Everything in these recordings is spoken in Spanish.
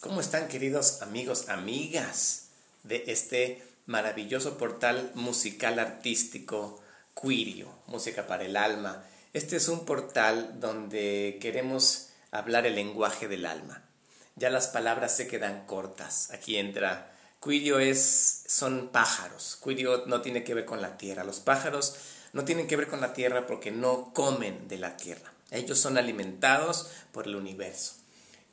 ¿Cómo están queridos amigos, amigas de este maravilloso portal musical artístico Quirio, Música para el Alma? Este es un portal donde queremos hablar el lenguaje del alma. Ya las palabras se quedan cortas. Aquí entra Quirio es son pájaros. Quirio no tiene que ver con la tierra. Los pájaros no tienen que ver con la tierra porque no comen de la tierra. Ellos son alimentados por el universo.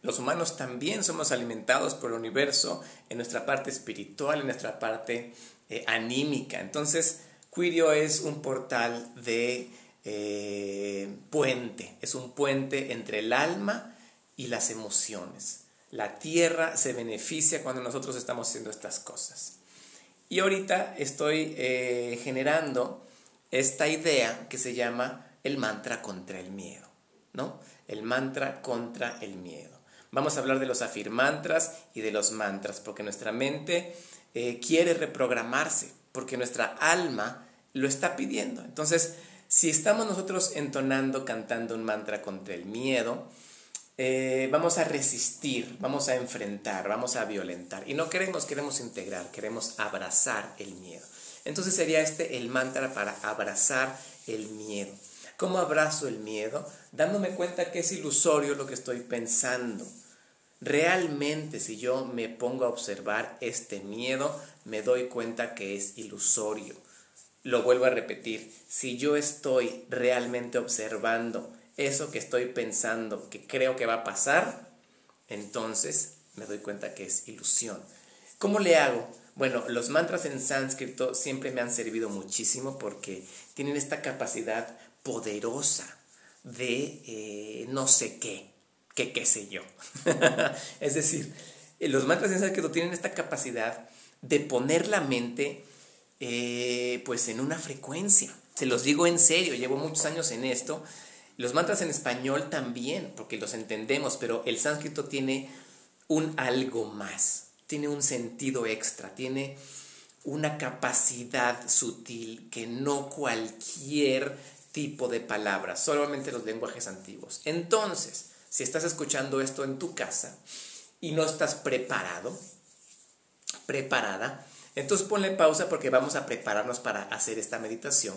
Los humanos también somos alimentados por el universo en nuestra parte espiritual, en nuestra parte eh, anímica. Entonces, Quirio es un portal de eh, puente, es un puente entre el alma y las emociones. La tierra se beneficia cuando nosotros estamos haciendo estas cosas. Y ahorita estoy eh, generando esta idea que se llama el mantra contra el miedo, ¿no? El mantra contra el miedo. Vamos a hablar de los afirmantras y de los mantras, porque nuestra mente eh, quiere reprogramarse, porque nuestra alma lo está pidiendo. Entonces, si estamos nosotros entonando, cantando un mantra contra el miedo, eh, vamos a resistir, vamos a enfrentar, vamos a violentar. Y no queremos, queremos integrar, queremos abrazar el miedo. Entonces sería este el mantra para abrazar el miedo. ¿Cómo abrazo el miedo? Dándome cuenta que es ilusorio lo que estoy pensando. Realmente si yo me pongo a observar este miedo, me doy cuenta que es ilusorio. Lo vuelvo a repetir, si yo estoy realmente observando eso que estoy pensando, que creo que va a pasar, entonces me doy cuenta que es ilusión. ¿Cómo le hago? Bueno, los mantras en sánscrito siempre me han servido muchísimo porque tienen esta capacidad poderosa de eh, no sé qué qué sé yo. es decir, eh, los mantras en sánscrito tienen esta capacidad de poner la mente eh, pues en una frecuencia. Se los digo en serio, llevo muchos años en esto. Los mantras en español también, porque los entendemos, pero el sánscrito tiene un algo más, tiene un sentido extra, tiene una capacidad sutil que no cualquier tipo de palabra, solamente los lenguajes antiguos. Entonces, si estás escuchando esto en tu casa y no estás preparado, preparada, entonces ponle pausa porque vamos a prepararnos para hacer esta meditación,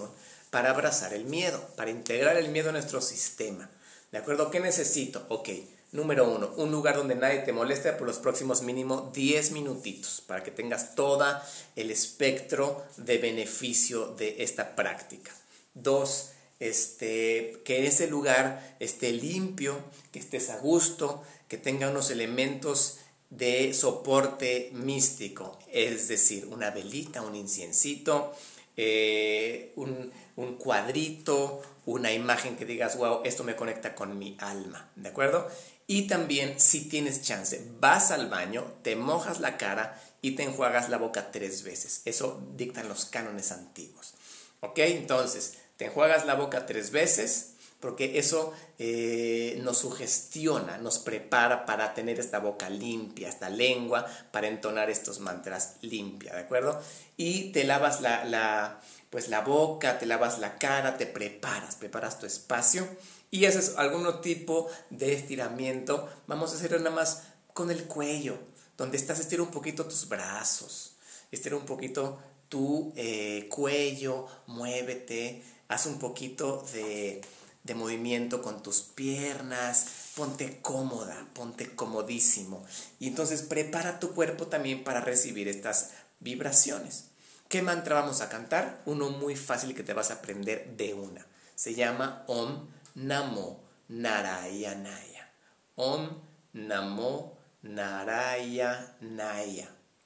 para abrazar el miedo, para integrar el miedo en nuestro sistema. ¿De acuerdo? ¿Qué necesito? Ok, número uno, un lugar donde nadie te moleste por los próximos mínimo 10 minutitos, para que tengas todo el espectro de beneficio de esta práctica. Dos, este, que ese lugar esté limpio, que estés a gusto, que tenga unos elementos de soporte místico, es decir, una velita, un inciencito, eh, un, un, cuadrito, una imagen que digas, wow, esto me conecta con mi alma, ¿de acuerdo? Y también, si tienes chance, vas al baño, te mojas la cara y te enjuagas la boca tres veces. Eso dictan los cánones antiguos. ¿Ok? Entonces, te enjuagas la boca tres veces porque eso eh, nos sugestiona, nos prepara para tener esta boca limpia, esta lengua, para entonar estos mantras limpia, ¿de acuerdo? Y te lavas la, la, pues la boca, te lavas la cara, te preparas, preparas tu espacio y haces algún tipo de estiramiento. Vamos a hacerlo nada más con el cuello, donde estás, estira un poquito tus brazos, estira un poquito tu eh, cuello, muévete, haz un poquito de, de movimiento con tus piernas, ponte cómoda, ponte comodísimo. Y entonces prepara tu cuerpo también para recibir estas vibraciones. ¿Qué mantra vamos a cantar? Uno muy fácil que te vas a aprender de una. Se llama Om Namo Narayanaya. Om Namo Narayanaya.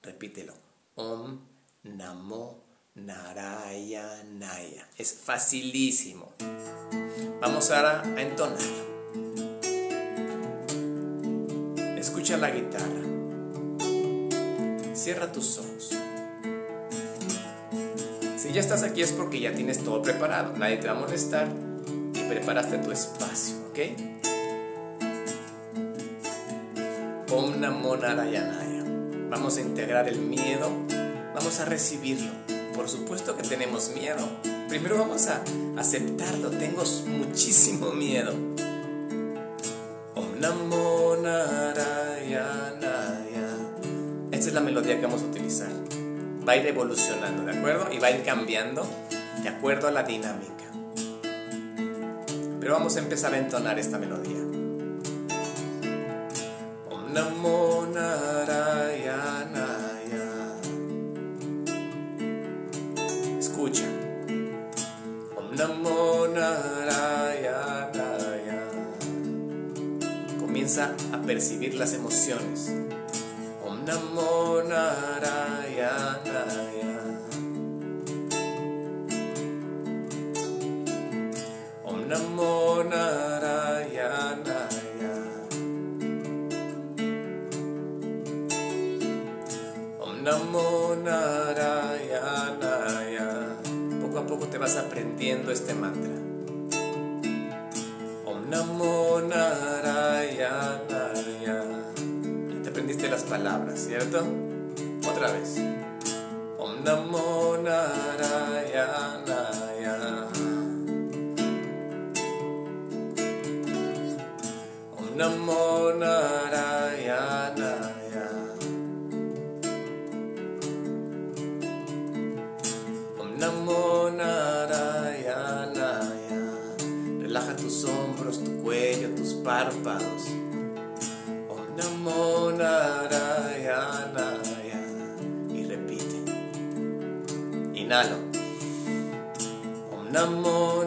Repítelo. Om Namo Narayanaya. Es facilísimo. Vamos ahora a entonar. Escucha la guitarra. Cierra tus ojos. Si ya estás aquí es porque ya tienes todo preparado. Nadie te va a molestar y preparaste tu espacio, ¿ok? Om Namo Narayanaya. Vamos a integrar el miedo. Vamos a recibirlo por supuesto que tenemos miedo. Primero vamos a aceptarlo. Tengo muchísimo miedo. Om Narayana. es la melodía que vamos a utilizar. Va a ir evolucionando, ¿de acuerdo? Y va a ir cambiando de acuerdo a la dinámica. Pero vamos a empezar a entonar esta melodía. Om Namo Narayanaya. Namo. Comienza a percibir las emociones. Om Namo Narayanaya. Vas aprendiendo este mantra. Om Namo Narayanaya. Ya te aprendiste las palabras, ¿cierto? Otra vez. Om Namo Narayanaya. Om Namo. Y repite. Inhalo. Om Namo.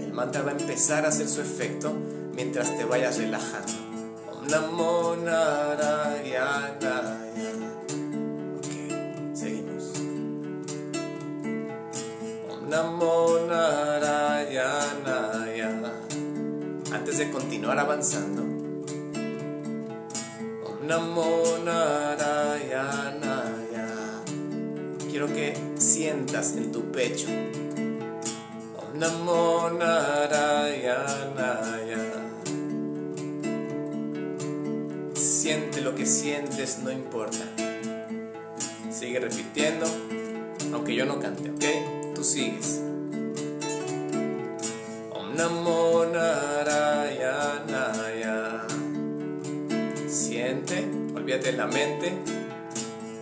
El mantra va a empezar a hacer su efecto mientras te vayas relajando. Om Namo. Ok, seguimos. Om Namo continuar avanzando, Om Namo. Quiero que sientas en tu pecho. Om Namo. Siente lo que sientes, no importa. Sigue repitiendo, aunque yo no cante, ¿ok? Tú sigues. Om Namo Narayanaya. Siente, olvídate la mente.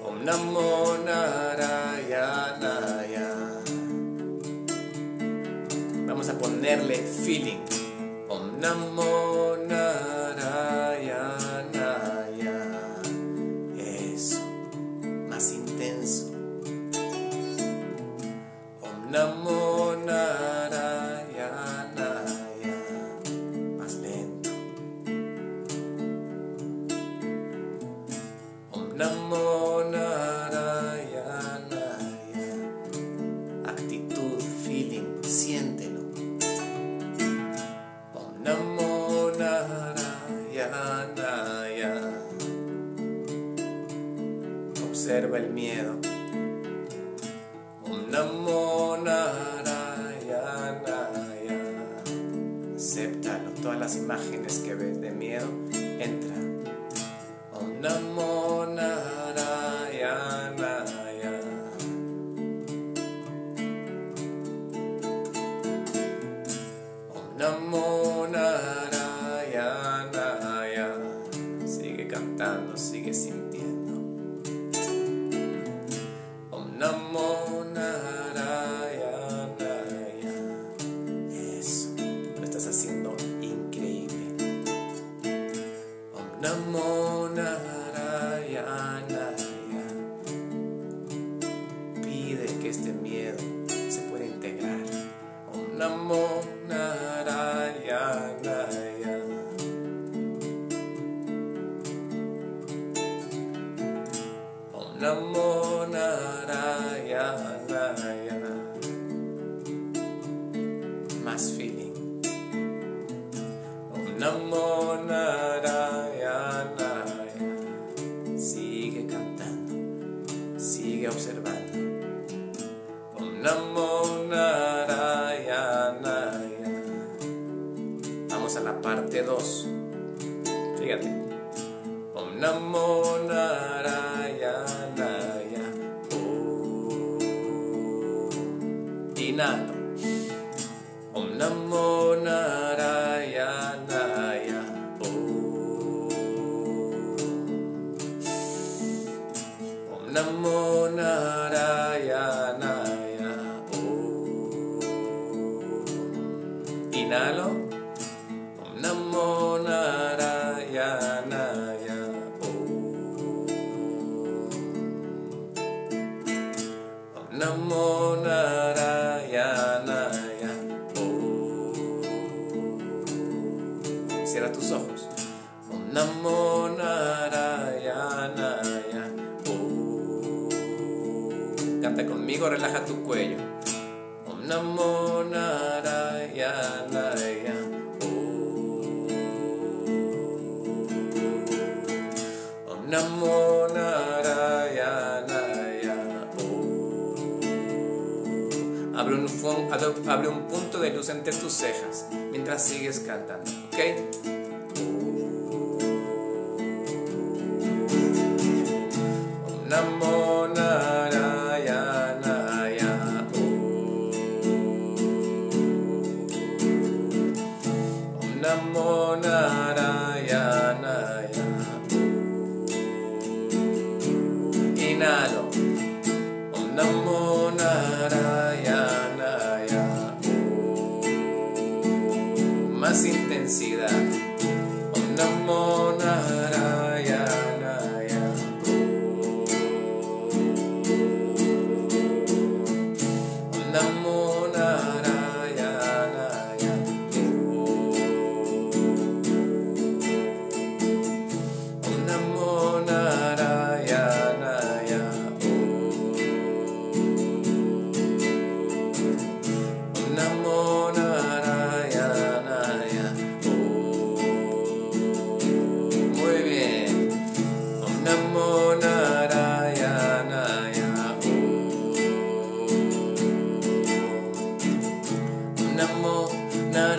Om Namo Narayanaya. Vamos a ponerle feeling. Om Namo. El miedo. Namo Narayanaya. Sigue cantando. Sigue observando. Om Namo Narayanaya. Vamos a la parte 2. Fíjate. Om Namo Narayanaya. Om. Inhalo. Om Namo. Inhalo. Om Namo Narayanaya. Om. Namo Narayanaya. Om. Cierra tus ojos. Om Namo Narayanaya. Om. Canta conmigo, relaja tu cuello. Om Namo Narayanaya. Abre un, abre un punto de luz entre tus cejas mientras sigues cantando, ¿ok?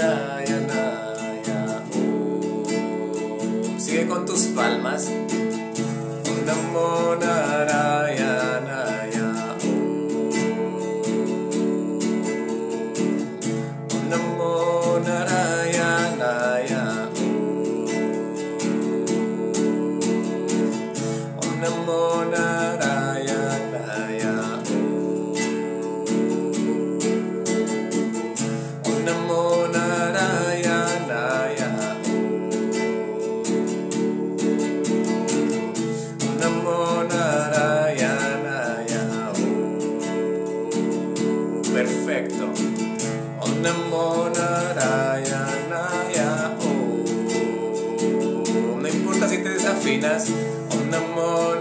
Narayanaya. Sigue con tus palmas. Om Perfecto. Om Namo Narayanaya. Om. No importa si te desafinas. Om Namo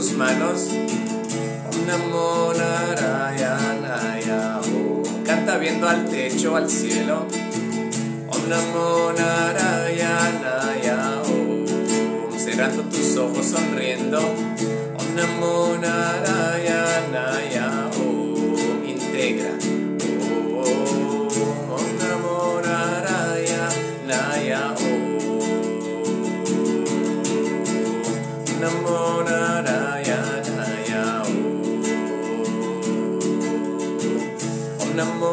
tus manos. Om Namo Narayanaya. Canta viendo al techo, al cielo. Om Namo Narayanaya. Cerrando tus ojos, sonriendo. Om Namo Narayanaya. Om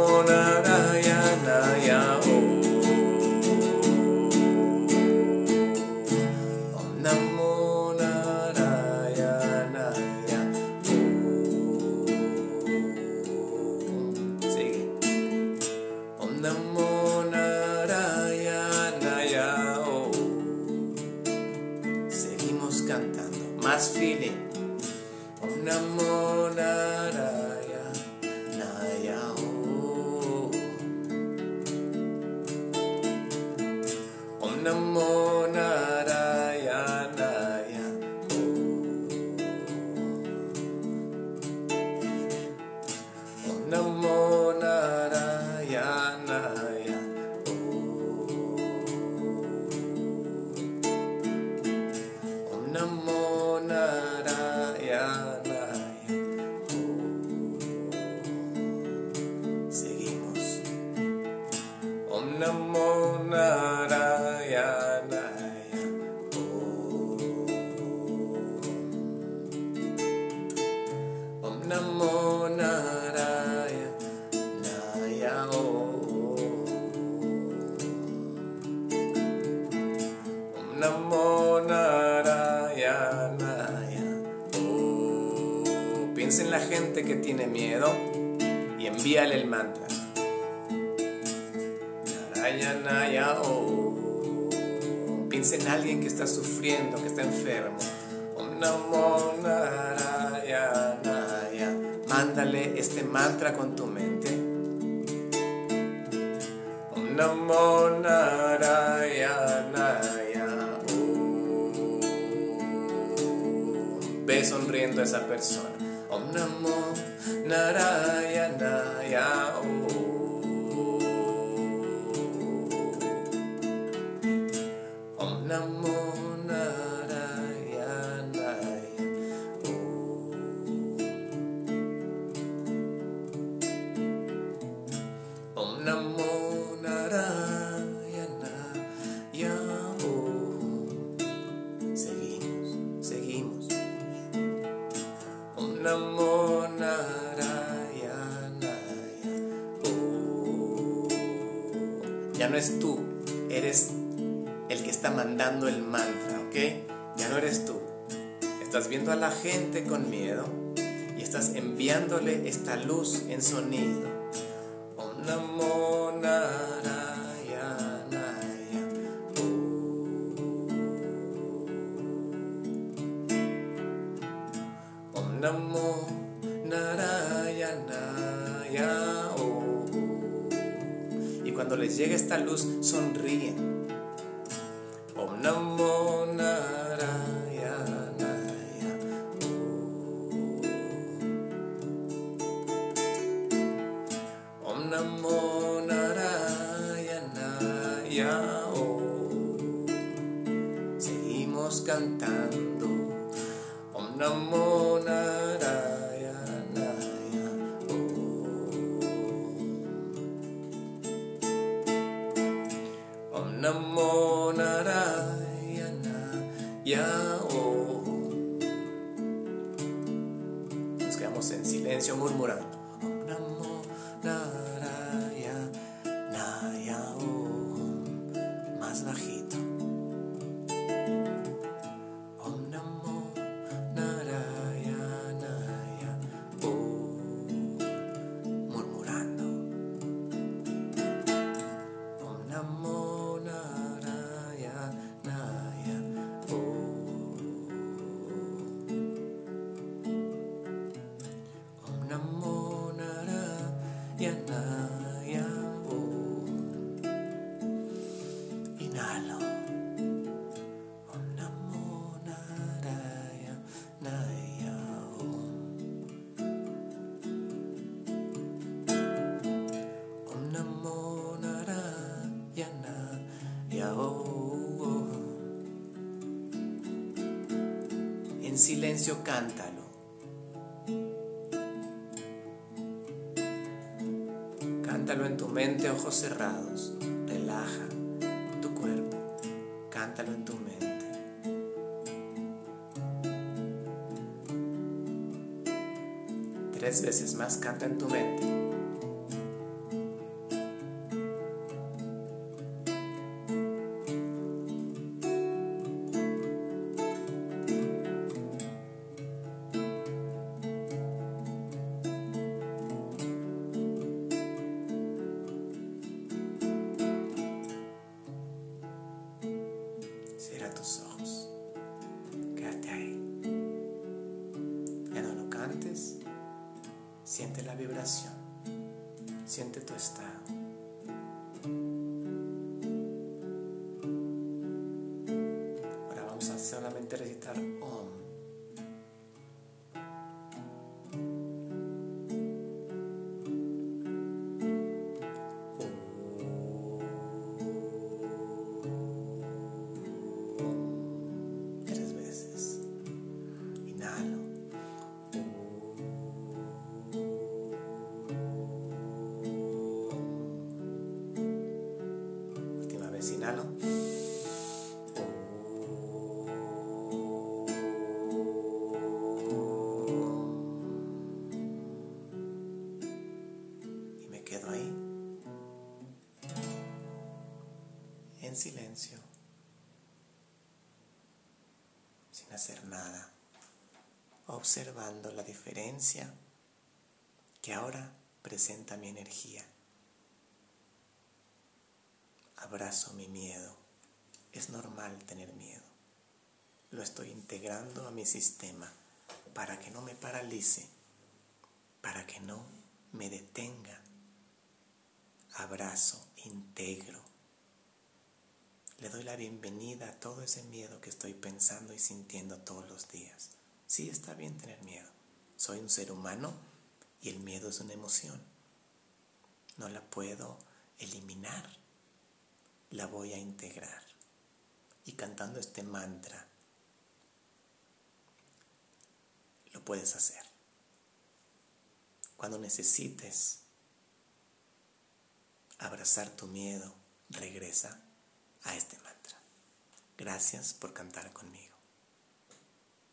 Namo Narayana Oh. Piensa en la gente que tiene miedo y envíale el mantra. Narayana Oh. Piensa en alguien que está sufriendo, que está enfermo. Om Namo Narayana Mándale este mantra con tu mente. Namo sonriendo a esa persona. Om Namo Narayana Viendo a la gente con miedo y estás enviándole esta luz en sonido. Om Narayana Narayana Om. Y cuando les llegue esta luz, cantando. Om Namo cántalo. Cántalo en tu mente, ojos cerrados. Relaja tu cuerpo. Cántalo en tu mente. Tres veces más canta en tu mente. Siente tu estado. Inhalo. Y me quedo ahí. En silencio. Sin hacer nada. Observando la diferencia que ahora presenta mi energía. Abrazo mi miedo. Es normal tener miedo. Lo estoy integrando a mi sistema para que no me paralice, para que no me detenga. Abrazo, integro. Le doy la bienvenida a todo ese miedo que estoy pensando y sintiendo todos los días. Sí está bien tener miedo. Soy un ser humano y el miedo es una emoción. No la puedo eliminar. La voy a integrar. Y cantando este mantra, lo puedes hacer. Cuando necesites abrazar tu miedo, regresa a este mantra. Gracias por cantar conmigo.